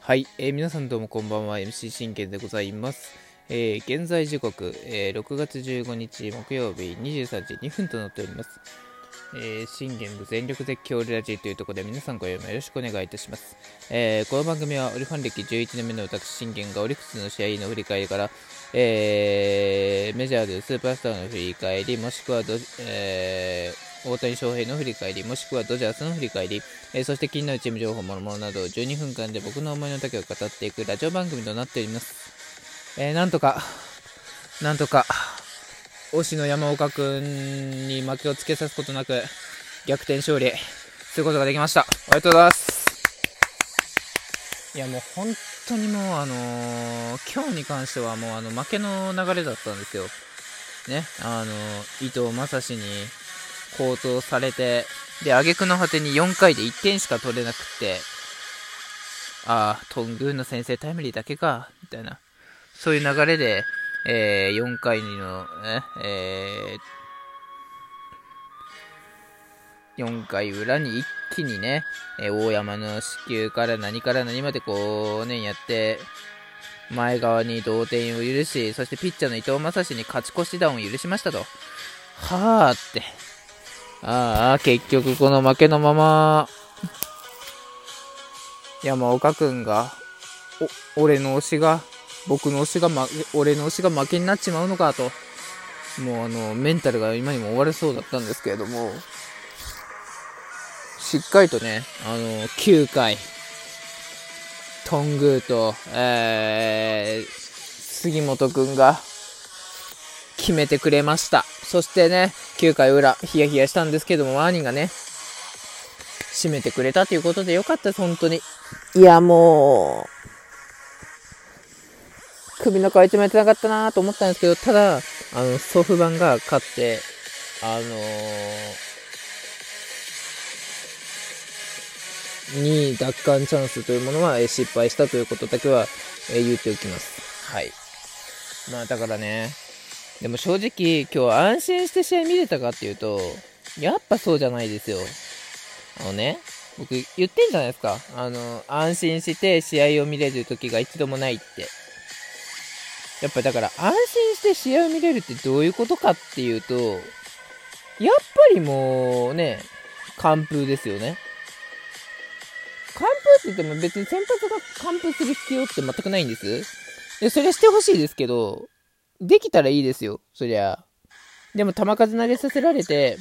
はい、えー、皆さんどうもこんばんは。MC 信玄でございます、えー、現在時刻、えー、6月15日木曜日23時2分となっております。えー、信玄の全力絶叫レラジーというところで皆さんご用意よろしくお願いいたします、えー、この番組はオリファン歴11年目の私信玄がオリックスの試合の振り返りから、えー、メジャーでスーパースターの振り返りもしくはど、えー大谷翔平の振り返り、もしくはドジャースの振り返り、えー、そして気になるチーム情報もろもろなど12分間で僕の思いの丈を語っていくラジオ番組となっております。えー、なんとか、なんとか、推しの山岡君に負けをつけさすことなく、逆転勝利することができました。おめでとうございます。いやもう本当にもうあのー、今日に関してはもうあの負けの流れだったんですよ。ね、あのー、伊藤正史に高騰されて、で、挙句の果てに4回で1点しか取れなくって、ああ、トングーの先生タイムリーだけか、みたいな。そういう流れで、えー、4回の、ね、えー、4回裏に一気にね、えー、大山の死球から何から何までこうね、やって、前側に同点を許し、そしてピッチャーの伊藤将司に勝ち越し弾を許しましたと。はあって。ああ、結局この負けのまま、山岡くんが、お、俺の推しが、僕の推しが、ま、俺の推しが負けになっちまうのかと。もうあの、メンタルが今にも終われそうだったんですけれども、しっかりとね、あの、9回、トングーと、えー、杉本くんが決めてくれました。そしてね、9回裏、ヒヤヒヤしたんですけども、ワーニーがね、締めてくれたということでよかったです、本当に。いや、もう、首の皮一枚てなかったなと思ったんですけど、ただ、あの、ソフバンが勝って、あのー、2位奪還チャンスというものは失敗したということだけは言っておきます。はい。まあだからね、でも正直、今日安心して試合見れたかっていうと、やっぱそうじゃないですよ。あのね、僕言ってんじゃないですか。あの、安心して試合を見れる時が一度もないって。やっぱだから安心して試合を見れるってどういうことかっていうと、やっぱりもうね、完封ですよね。完封って言っても別に先発が完封する必要って全くないんです。で、それしてほしいですけど、できたらいいですよ、そりゃ。でも球数投げさせられて、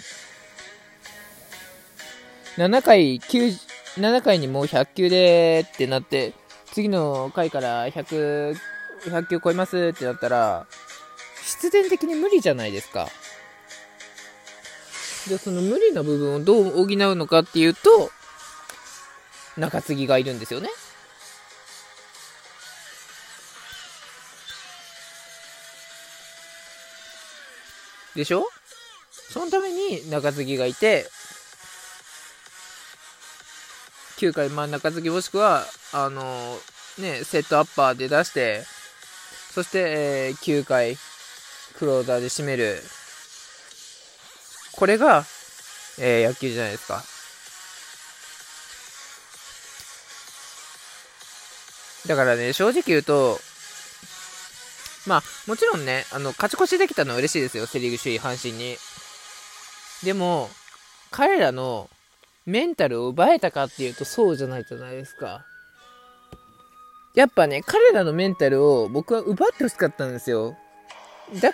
7回、9、7回にもう100球でってなって、次の回から100、100球超えますってなったら、必然的に無理じゃないですか。で、その無理な部分をどう補うのかっていうと、中継ぎがいるんですよね。でしょ？そのために中継ぎがいて、9回真ん中継ぎもしくは、あのー、ね、セットアッパーで出して、そして、えー、9回、クローザーで締める。これが、えー、野球じゃないですか。だからね、正直言うと、まあ、もちろんね、あの、勝ち越しできたのは嬉しいですよ、セ・リーグ首位、阪神に。でも、彼らのメンタルを奪えたかっていうと、そうじゃないじゃないですか。やっぱね、彼らのメンタルを僕は奪ってほしかったんですよ。だ、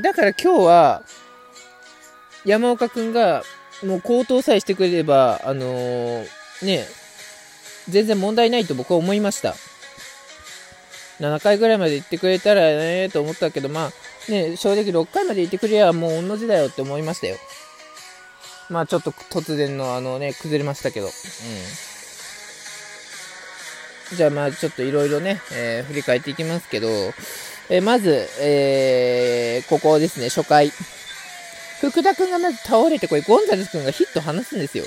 だから今日は、山岡くんが、もう高騰さえしてくれれば、あのー、ね、全然問題ないと僕は思いました。7回ぐらいまで行ってくれたらねと思ったけど、まあ、ね、正直6回まで行ってくれやもう同じだよって思いましたよ。まあちょっと突然のあのね、崩れましたけど。うん。じゃあまあちょっといろいろね、えー、振り返っていきますけど、えー、まず、えー、ここですね、初回。福田くんがまず倒れて、これゴンザレスくんがヒット離すんですよ。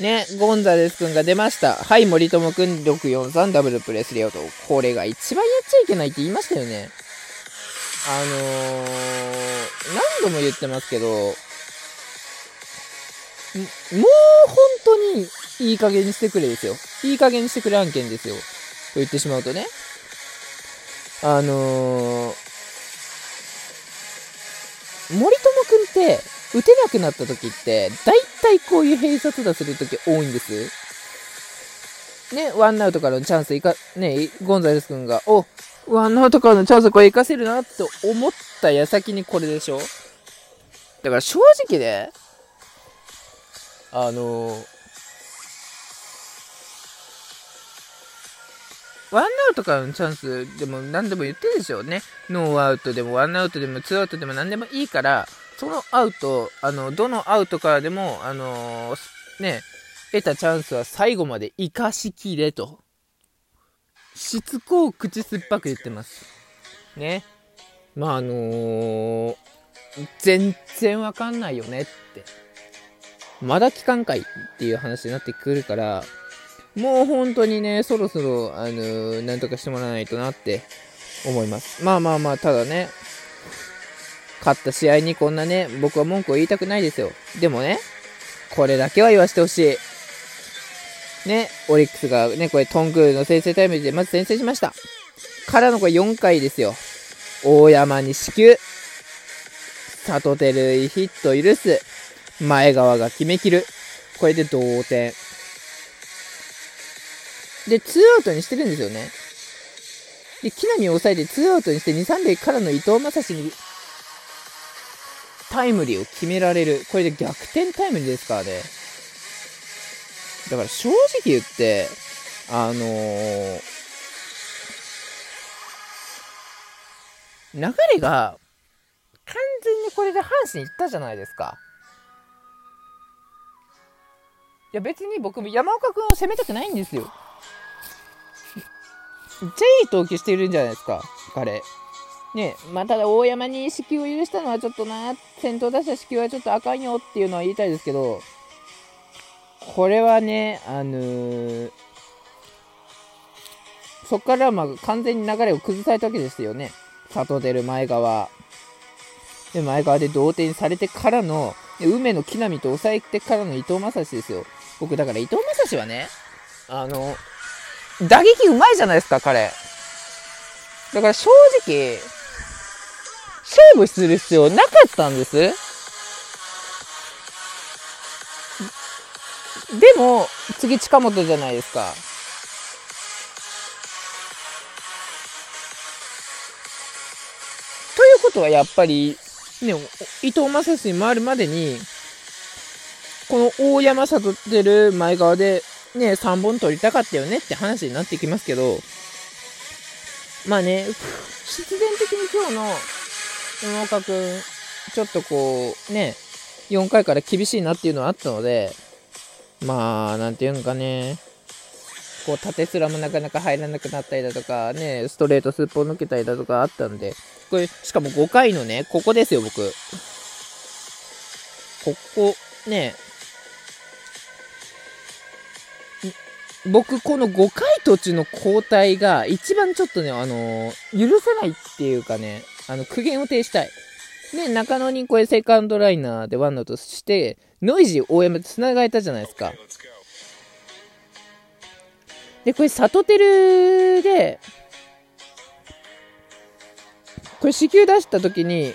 ね、ゴンザレス君が出ました。はい、森友くん643ダブルプレスレオと。これが一番やっちゃいけないって言いましたよね。あのー、何度も言ってますけど、もう本当にいい加減にしてくれですよ。いい加減にしてくれ案件ですよ。と言ってしまうとね。あのー、森友くんって、打てなくなった時って、だいたいこういう閉殺打する時多いんです。ね、ワンアウトからのチャンスいか、ね、ゴンザレス君が、お、ワンアウトからのチャンスこれ活かせるなって思った矢先にこれでしょだから正直ね、あのー、ワンアウトからのチャンスでも何でも言ってるでしょうね。ノーアウトでもワンアウトでもツーアウトでも何でもいいから、そのアウト、あの、どのアウトからでも、あのー、ね、得たチャンスは最後まで生かしきれと。しつこく口酸っぱく言ってます。ね。まあ、あのー、全然わかんないよねって。まだ期間会っていう話になってくるから、もう本当にね、そろそろ、あのー、なんとかしてもらわないとなって思います。まあまあまあ、ただね、勝った試合にこんなね、僕は文句を言いたくないですよ。でもね、これだけは言わせてほしい。ね、オリックスがね、これトングの先制タイムでまず先制しました。からのこれ4回ですよ。大山に死球。里照ヒット許す。前川が決めきる。これで同点。で、2アウトにしてるんですよね。で、木浪を抑えて2アウトにして2、3塁からの伊藤正史にタイムリーを決められる。これで逆転タイムリーですからね。だから正直言って、あのー、流れが完全にこれで阪神行ったじゃないですか。いや別に僕も山岡君を攻めたくないんですよ。めっちゃいい投球してるんじゃないですか、彼。ね、まあ、ただ大山に死球を許したのはちょっとな、先頭打者死球はちょっとあかんよっていうのは言いたいですけど、これはね、あのー、そこからま完全に流れを崩されたわけですよね。里出る前川。で、前川で同点されてからの、梅野木浪と抑えてからの伊藤正史ですよ。僕、だから伊藤正史はね、あの、打撃うまいじゃないですか、彼。だから正直、勝負する必要なかったんです。でも、次近本じゃないですか。ということはやっぱり、ね、伊藤正史に回るまでに、この大山里ってる前側でね、3本取りたかったよねって話になってきますけど、まあね、必然的に今日の山岡くん、ちょっとこう、ね、4回から厳しいなっていうのはあったので、まあ、なんていうのかね、こう、縦すらもなかなか入らなくなったりだとか、ね、ストレートすっぽ抜けたりだとかあったんで、これ、しかも5回のね、ここですよ、僕。ここ、ね、僕、この5回途中の交代が一番ちょっとね、あのー、許せないっていうかね、あの、苦言を呈したい。ね、中野にこれセカンドライナーでワンアウトして、ノイジー大山と繋がれたじゃないですか。で、これ、サトテルで、これ、支給出した時に、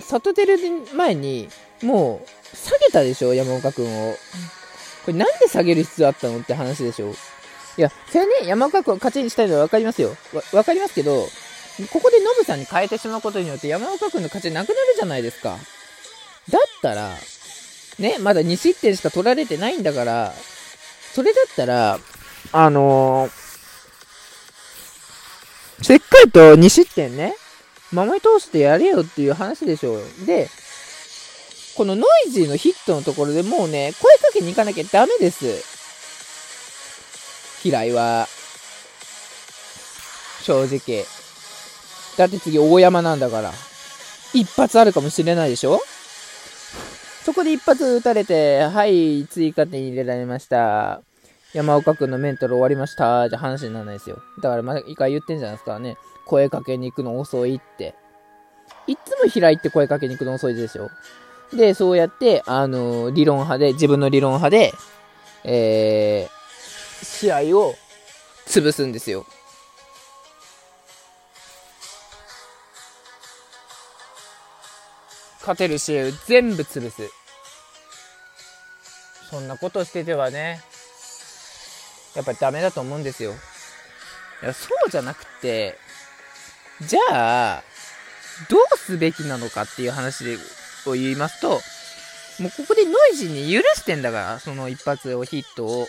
サトテル前に、もう、下げたでしょ、山岡君を。これなんで下げる必要あったのって話でしょ。いや、それね、山岡君を勝ちにしたいのは分かりますよ。わ、分かりますけど、ここでノブさんに変えてしまうことによって山岡君の勝ちなくなるじゃないですか。だったら、ね、まだ2失点しか取られてないんだから、それだったら、あのー、しっかりと2失点ね、守り通してやれよっていう話でしょう。で、このノイジーのヒットのところでもうね、声かけに行かなきゃダメです。平井は。正直。だって次大山なんだから。一発あるかもしれないでしょ？そこで一発撃たれて、はい、追加点入れられました。山岡君のメンタル終わりました。じゃ話にならないですよ。だからま一回言ってんじゃないですかね。声かけに行くの遅いって。いつも平井って声かけに行くの遅いでしょ？で、そうやって、あのー、理論派で、自分の理論派で、えー、試合を潰すんですよ。勝てる試合を全部潰す。そんなことしててはね、やっぱりダメだと思うんですよ。いや、そうじゃなくて、じゃあ、どうすべきなのかっていう話でを言いますと、もうここでノイジーに許してんだから、その一発をヒットを。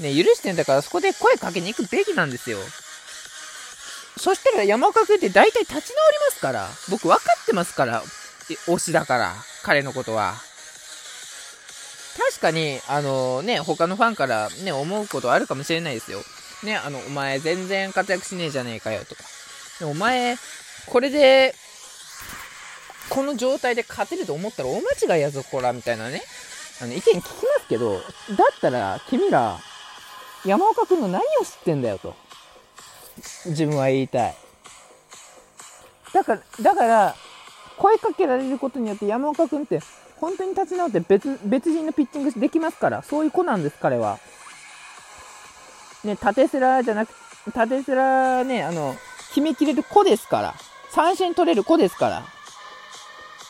ね、許してんだから、そこで声かけに行くべきなんですよ。そしたら山岡君って大体立ち直りますから。僕分かってますから。推しだから。彼のことは。確かに、あのね、他のファンからね、思うことあるかもしれないですよ。ね、あの、お前全然活躍しねえじゃねえかよとか。でお前、これで、この状態で勝てると思ったら大間違いやぞ、こら、みたいなね。あの、意見聞きますけど、だったら、君ら、山岡君の何を知ってんだよと。自分は言いたい。だから、だから、声かけられることによって山岡君って本当に立ち直って別別人のピッチングできますから、そういう子なんです、彼は。ね、縦スラじゃなく、縦スラね、あの、決めきれる子ですから。三振取れる子ですから。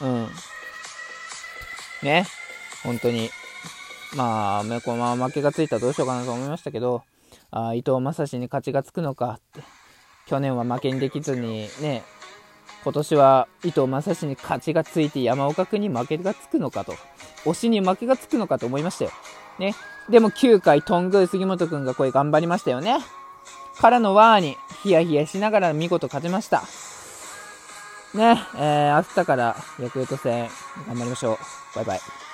うん。ね。本当に。まあ、このまま負けがついたらどうしようかなと思いましたけど、あ伊藤正史に勝ちがつくのかって。去年は負けにできずにね、今年は伊藤正史に勝ちがついて山岡君に負けがつくのかと。推しに負けがつくのかと思いましたよ。ね。でも9回、トングー杉本君がこれ頑張りましたよね。からのワーにヒヤヒヤしながら見事勝ちました。ね、えー、明日からヤクルト戦頑張りましょう。バイバイ。